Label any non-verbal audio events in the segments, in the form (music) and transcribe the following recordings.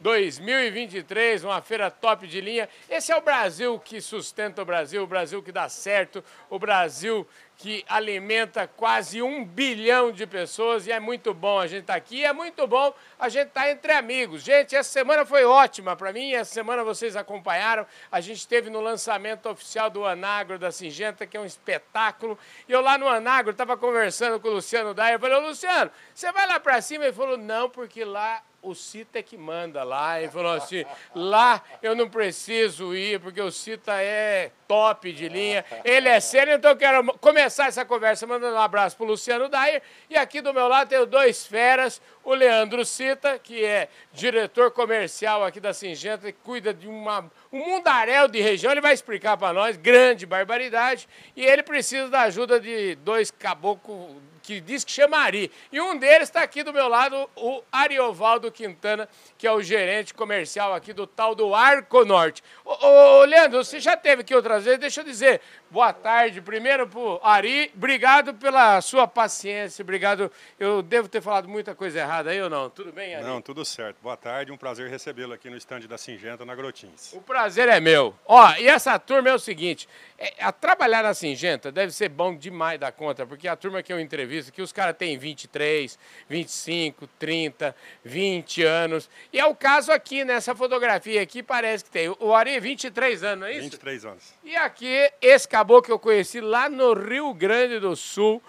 2023, uma feira top de linha. Esse é o Brasil que sustenta o Brasil, o Brasil que dá certo, o Brasil que alimenta quase um bilhão de pessoas e é muito bom a gente estar tá aqui, é muito bom a gente estar tá entre amigos. Gente, essa semana foi ótima para mim, essa semana vocês acompanharam, a gente esteve no lançamento oficial do Anagro da Singenta, que é um espetáculo, e eu lá no Anagro estava conversando com o Luciano Daia, eu falei, Luciano, você vai lá para cima? Ele falou, não, porque lá o Cita é que manda lá. Ele falou assim: lá eu não preciso ir, porque o Cita é top de linha. Ele é sério, então eu quero começar essa conversa mandando um abraço para o Luciano Dair. E aqui do meu lado tenho dois feras: o Leandro Cita, que é diretor comercial aqui da Singenta, que cuida de uma, um mundaréu de região. Ele vai explicar para nós, grande barbaridade. E ele precisa da ajuda de dois caboclos que diz que chama Ari. E um deles está aqui do meu lado, o Ariovaldo Quintana, que é o gerente comercial aqui do tal do Arco Norte. Ô, ô Leandro, você já teve aqui outras vezes, deixa eu dizer, boa tarde. Primeiro pro Ari, obrigado pela sua paciência, obrigado. Eu devo ter falado muita coisa errada aí ou não? Tudo bem, Ari? Não, tudo certo. Boa tarde, um prazer recebê-lo aqui no estande da Singenta, na Grotins. O prazer é meu. Ó, e essa turma é o seguinte, é, a trabalhar na Singenta deve ser bom demais da conta, porque a turma que eu entrevisto, que os caras têm 23, 25, 30, 20 anos. E é o caso aqui, nessa fotografia aqui, parece que tem. O Ari, 23 anos, não é isso? 23 anos. E aqui, esse caboclo que eu conheci lá no Rio Grande do Sul,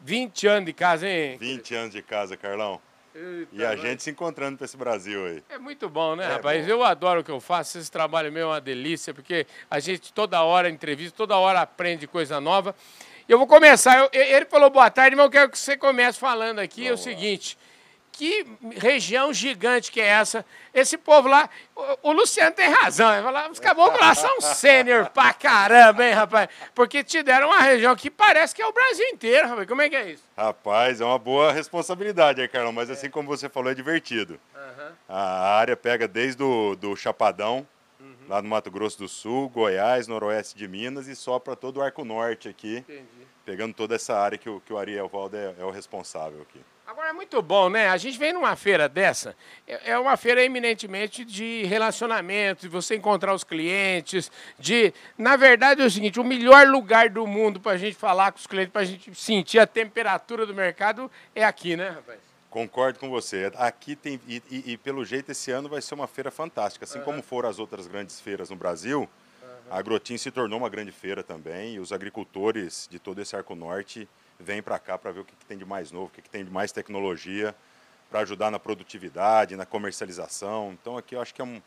20 anos de casa, hein? 20 anos de casa, Carlão. Eita, e a gente se encontrando para esse Brasil aí. É muito bom, né, é rapaz? Bom. Eu adoro o que eu faço. Esse trabalho meu é uma delícia, porque a gente toda hora entrevista, toda hora aprende coisa nova. Eu vou começar. Eu, ele falou boa tarde, mas eu quero que você comece falando aqui Vamos é o lá. Que região gigante que é essa? Esse povo lá, o, o Luciano tem razão, os caboclos lá são sênior pra caramba, hein, rapaz? Porque te deram uma região que parece que é o Brasil inteiro, rapaz. Como é que é isso? Rapaz, é uma boa responsabilidade aí, Carlão, mas assim como você falou, é divertido. Uhum. A área pega desde o do Chapadão, uhum. lá no Mato Grosso do Sul, Goiás, noroeste de Minas e só para todo o Arco Norte aqui. Entendi. Pegando toda essa área que o, que o Ariel Valde é, é o responsável aqui. Agora é muito bom, né? A gente vem numa feira dessa, é, é uma feira eminentemente de relacionamento, de você encontrar os clientes, de. Na verdade é o seguinte, o melhor lugar do mundo para a gente falar com os clientes, para a gente sentir a temperatura do mercado é aqui, né, rapaz? Concordo com você. Aqui tem. E, e, e pelo jeito esse ano vai ser uma feira fantástica. Assim uhum. como foram as outras grandes feiras no Brasil, uhum. a Agrotim se tornou uma grande feira também, e os agricultores de todo esse arco norte vem para cá para ver o que, que, tem de mais novo, o que, que tem de mais tecnologia para ajudar na produtividade, na comercialização. Então aqui eu acho que é um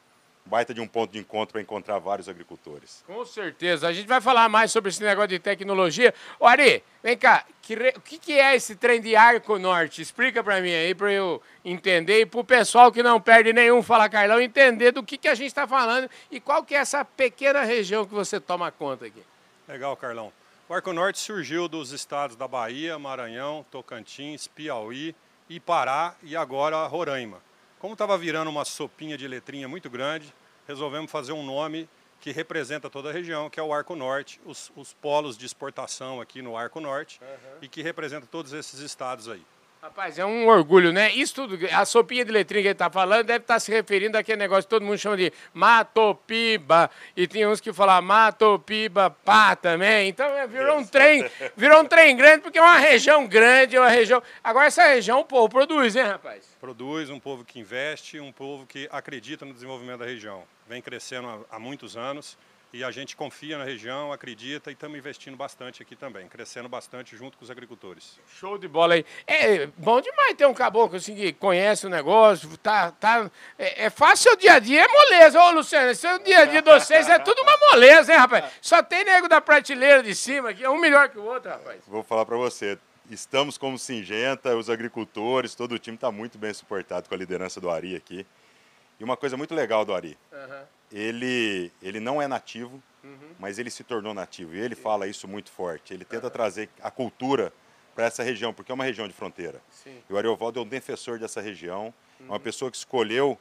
baita de um ponto de encontro para encontrar vários agricultores. Com certeza. A gente vai falar mais sobre esse negócio de tecnologia. Ô Ari, vem cá, que, o que, que é esse trem de Arco Norte? Explica para mim aí, para eu entender e para o pessoal que não perde nenhum Fala Carlão entender do que, que a gente está falando e qual que é essa pequena região que você toma conta aqui. Legal, Carlão. O Arco Norte surgiu dos estados da Bahia, Maranhão, Tocantins, Piauí e Pará e agora Roraima. Como estava virando uma sopinha de letrinha muito grande, resolvemos fazer um nome que representa toda a região, que é o Arco Norte, os, os polos de exportação aqui no Arco Norte uhum. e que representa todos esses estados aí. Rapaz, é um orgulho, né? Isso tudo, a sopinha de letrinha que ele está falando deve estar tá se referindo àquele negócio que todo mundo chama de matopiba. E tem uns que falam matopiba pá também. Então é, virou um trem, virou um trem grande porque é uma região grande, é uma região. Agora essa região o povo produz, hein, rapaz? Produz, um povo que investe, um povo que acredita no desenvolvimento da região. Vem crescendo há muitos anos e a gente confia na região, acredita e estamos investindo bastante aqui também, crescendo bastante junto com os agricultores. Show de bola aí. É bom demais ter um caboclo assim que conhece o negócio, tá, tá, é, é fácil o dia a dia, é moleza. Ô, Luciano, esse é o dia a dia de vocês é tudo uma moleza, hein, rapaz? Só tem nego da prateleira de cima aqui, é um melhor que o outro, rapaz. Vou falar para você, estamos como Singenta, os agricultores, todo o time está muito bem suportado com a liderança do Ari aqui. E uma coisa muito legal do Ari, uhum. Ele, ele não é nativo, uhum. mas ele se tornou nativo. E ele fala isso muito forte. Ele tenta uhum. trazer a cultura para essa região, porque é uma região de fronteira. Sim. E o Ariovaldo é um defensor dessa região, é uma pessoa que escolheu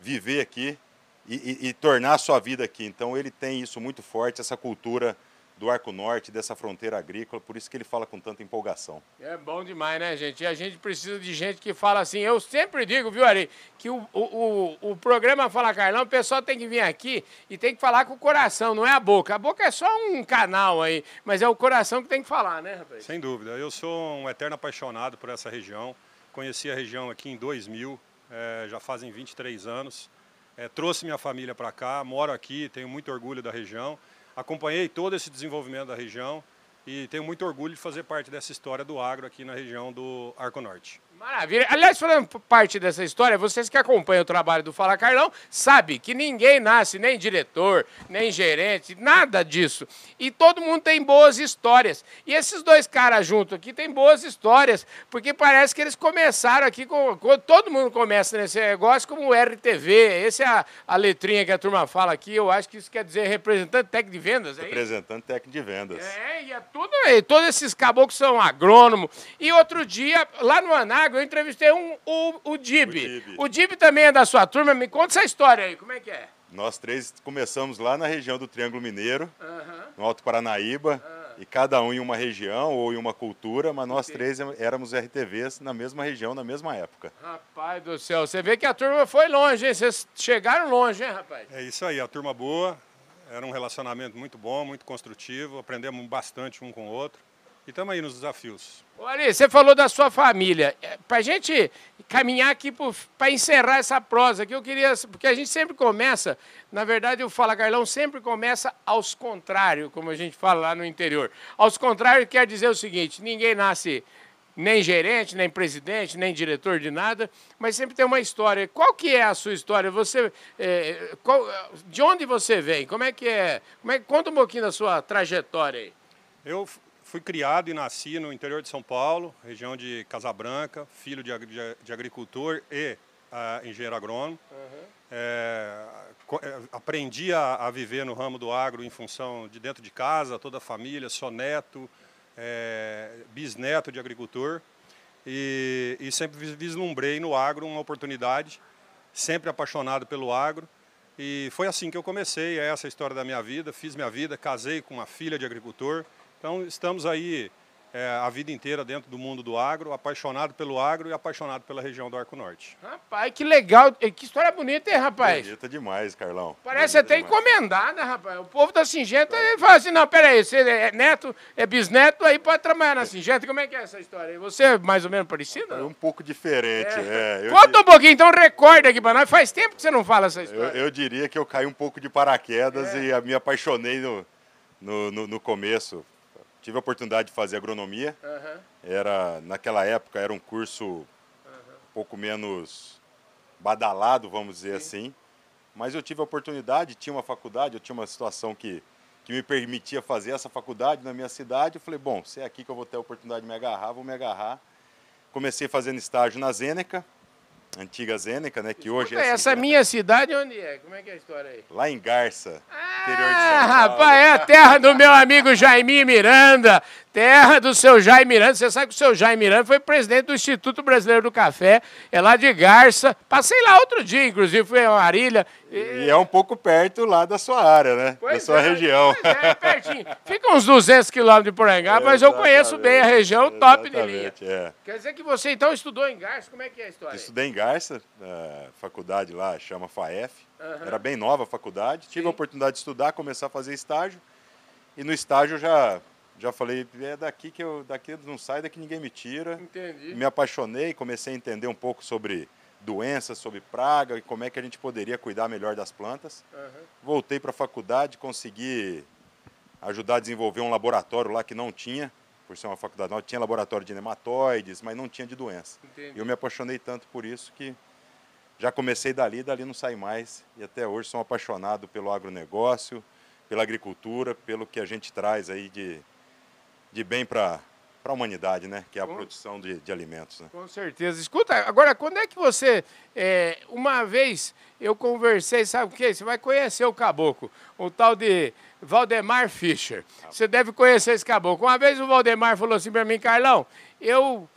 viver aqui e, e, e tornar a sua vida aqui. Então ele tem isso muito forte, essa cultura do Arco Norte, dessa fronteira agrícola, por isso que ele fala com tanta empolgação. É bom demais, né, gente? E a gente precisa de gente que fala assim. Eu sempre digo, viu, Ari, que o, o, o, o programa Fala Carlão, o pessoal tem que vir aqui e tem que falar com o coração, não é a boca. A boca é só um canal aí, mas é o coração que tem que falar, né, rapaz? Sem dúvida. Eu sou um eterno apaixonado por essa região. Conheci a região aqui em 2000, é, já fazem 23 anos. É, trouxe minha família para cá, moro aqui, tenho muito orgulho da região. Acompanhei todo esse desenvolvimento da região e tenho muito orgulho de fazer parte dessa história do agro aqui na região do Arco Norte. Maravilha. Aliás, falando parte dessa história, vocês que acompanham o trabalho do Fala Carlão, sabe que ninguém nasce nem diretor, nem gerente, nada disso. E todo mundo tem boas histórias. E esses dois caras juntos aqui têm boas histórias, porque parece que eles começaram aqui com, todo mundo começa nesse negócio como o RTV. Essa é a, a, letrinha que a turma fala aqui. Eu acho que isso quer dizer representante técnico de vendas, é Representante técnico de vendas. É, e é tudo aí. Todos esses caboclos são agrônomos. E outro dia, lá no Anágua, eu entrevistei um, o, o Dib. O Dib. O Dib também é da sua turma. Me conta essa história aí, como é que é? Nós três começamos lá na região do Triângulo Mineiro, no Alto Paranaíba, e cada um em uma região ou em uma cultura, mas nós três éramos RTVs na mesma região, na mesma época. Rapaz do céu, você vê que a turma foi longe, hein? Vocês chegaram longe, hein, rapaz? É isso aí, a turma boa, era um relacionamento muito bom, muito construtivo, aprendemos bastante um com o outro. E estamos aí nos desafios. Olha, você falou da sua família. Para a gente caminhar aqui para encerrar essa prosa aqui, eu queria. Porque a gente sempre começa, na verdade, o Fala Carlão sempre começa aos contrários, como a gente fala lá no interior. Aos contrários quer dizer o seguinte: ninguém nasce nem gerente, nem presidente, nem diretor de nada, mas sempre tem uma história. Qual que é a sua história? Você, é, qual, de onde você vem? Como é que é? Como é, conta um pouquinho da sua trajetória aí. Eu fui criado e nasci no interior de São Paulo, região de Casabranca, filho de, de, de agricultor e uh, engenheiro agrônomo. Uhum. É, aprendi a, a, viver no ramo do agro em função de dentro de casa, toda a família, sou neto, é, bisneto de agricultor e, e sempre vislumbrei no agro uma oportunidade, sempre apaixonado pelo agro. E foi assim que eu comecei, é essa a história da minha vida. Fiz minha vida, casei com uma filha de agricultor, então, estamos aí é, a vida inteira dentro do mundo do agro, apaixonado pelo agro e apaixonado pela região do Arco Norte. Rapaz, que legal. Que história bonita, hein, rapaz? Bonita demais, Carlão. Parece até encomendada, rapaz. O povo da Singenta ele fala assim, não, peraí, você é neto, é bisneto, aí pode trabalhar na Singenta. Como é que é essa história aí? Você é mais ou menos parecido? É um pouco diferente, é. é. Conta um pouquinho, então recorda aqui para nós. Faz tempo que você não fala essa história. Eu, eu diria que eu caí um pouco de paraquedas é. e me apaixonei no, no, no, no começo tive a oportunidade de fazer agronomia. Uhum. Era naquela época era um curso uhum. um pouco menos badalado, vamos dizer Sim. assim. Mas eu tive a oportunidade, tinha uma faculdade, eu tinha uma situação que, que me permitia fazer essa faculdade na minha cidade. Eu falei, bom, se é aqui que eu vou ter a oportunidade de me agarrar, vou me agarrar. Comecei fazendo estágio na Zêneca, antiga Zêneca, né? Que hoje é. Essa minha cidade onde é? Como é que é a história aí? Lá em Garça, ah, interior de São Paulo. rapaz, é a terra do meu amigo Jaime Miranda. Terra do seu Jaime Miranda. Você sabe que o seu Jaime Miranda foi presidente do Instituto Brasileiro do Café, é lá de Garça. Passei lá outro dia, inclusive, fui a Marília. E é um pouco perto lá da sua área, né? Pois da sua é, região. Pois é, pertinho. Fica uns 200 quilômetros de Porangá, mas eu conheço bem a região, top de linha. É. Quer dizer que você então estudou em Garça, como é que é a história? Estudei em Garça, a faculdade lá chama FAEF. Uhum. Era bem nova a faculdade. Tive Sim. a oportunidade de estudar, começar a fazer estágio. E no estágio já já falei, é daqui que eu daqui não sai, daqui ninguém me tira. Entendi. Me apaixonei, comecei a entender um pouco sobre doenças, sobre praga e como é que a gente poderia cuidar melhor das plantas. Uhum. Voltei para a faculdade, consegui ajudar a desenvolver um laboratório lá que não tinha, por ser uma faculdade nova, tinha laboratório de nematóides, mas não tinha de doença. Entendi. E eu me apaixonei tanto por isso que já comecei dali, dali não saí mais. E até hoje sou apaixonado pelo agronegócio, pela agricultura, pelo que a gente traz aí de, de bem para a humanidade, né? Que é a produção de, de alimentos. Né? Com certeza. Escuta, agora, quando é que você. é, uma vez eu conversei, sabe o quê? Você vai conhecer o caboclo, o tal de Valdemar Fischer. Você deve conhecer esse caboclo. Uma vez o Valdemar falou assim para mim, Carlão, eu,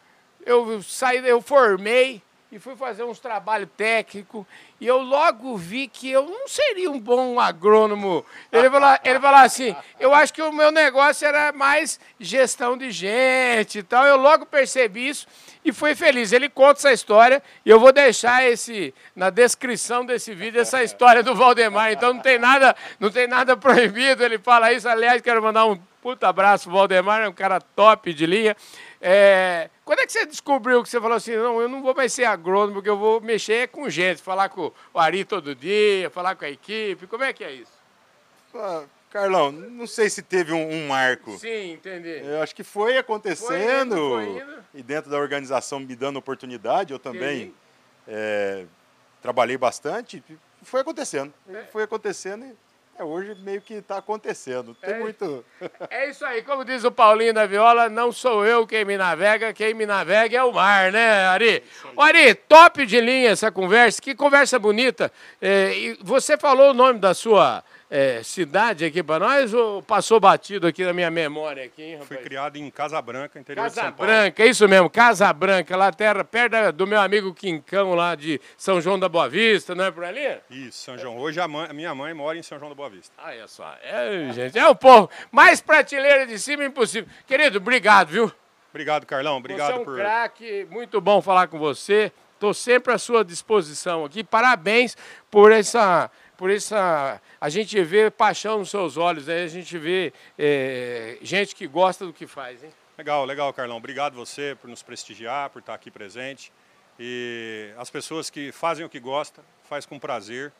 eu saí, eu formei e fui fazer uns trabalhos técnicos e eu logo vi que eu não seria um bom agrônomo. Ele falou, ele falou assim, eu acho que o meu negócio era mais gestão de gente e tal. Eu logo percebi isso e fui feliz. Ele conta essa história e eu vou deixar esse na descrição desse vídeo essa história do Valdemar. Então não tem nada, não tem nada proibido. Ele fala isso. Aliás, quero mandar um puta abraço, Valdemar, é um cara top de linha. É, quando é que você descobriu que você falou assim, não, eu não vou mais ser agrônomo, porque eu vou mexer com gente, falar com o Ari todo dia, falar com a equipe, como é que é isso? Ah, Carlão, não sei se teve um, um marco. Sim, entendi. Eu acho que foi acontecendo. Foi indo, foi indo. E dentro da organização me dando oportunidade, eu também é, trabalhei bastante. Foi acontecendo. É. Foi acontecendo e é, hoje meio que está acontecendo. Tem É. muito. É isso aí, como diz o Paulinho da Viola, não sou eu quem me navega, quem me navega é o mar, né, Ari? Ô, Ari, top de linha essa conversa, que conversa bonita. É, e você falou o nome da sua é, cidade aqui para nós ou passou batido aqui na minha memória aqui, hein, Fui criado em Casa Branca, interior de Casa São Paulo. Branca, é isso mesmo, Casa Branca, lá terra, perto do meu amigo Quincão lá de São João da Boa Vista, não é por ali? Isso, São João. Hoje a, mãe- a minha mãe mora em São João da Boa Vista. Olha só, é, gente, é o povo. Mais prateleira de cima impossível. Querido, obrigado, viu? Obrigado, Carlão. Obrigado você é um por. craque, muito bom falar com você. Estou sempre à sua disposição aqui. Parabéns por essa, por essa. A gente vê paixão nos seus olhos, aí a gente vê é, gente que gosta do que faz, hein? Legal, legal, Carlão. Obrigado você por nos prestigiar, por estar aqui presente. E as pessoas que fazem o que gostam, faz com prazer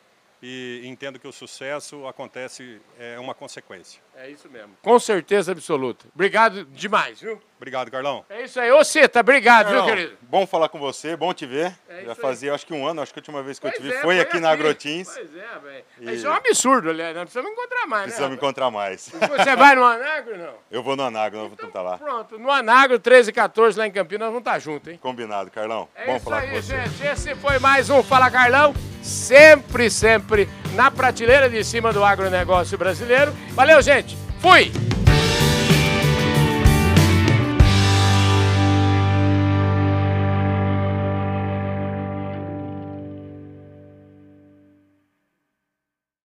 e entendo que o sucesso acontece é uma consequência. É isso mesmo. Com certeza absoluta. Obrigado demais, viu? Obrigado, Carlão. É isso aí. Ô, Cita, obrigado, viu, Carlão, querido? Bom falar com você, bom te ver. É Já aí. fazia acho que um ano, acho que a última vez que eu te Pois vi é, foi aqui na Agrotins. Pois é, velho. E- Isso é um absurdo, aliás. Nós precisamos encontrar mais, Precisamos né? encontrar mais. Você vai no Anagro, não? (laughs) Eu vou no Anagro, nós vamos Então, tentar lá. Pronto, no Anagro, 13 e 14, lá em Campinas, nós vamos estar juntos, hein? Combinado, Carlão. É bom isso falar aí, com você. gente. Esse foi mais um Fala Carlão. Sempre, sempre na prateleira de cima do agronegócio brasileiro. Valeu, gente. Fui!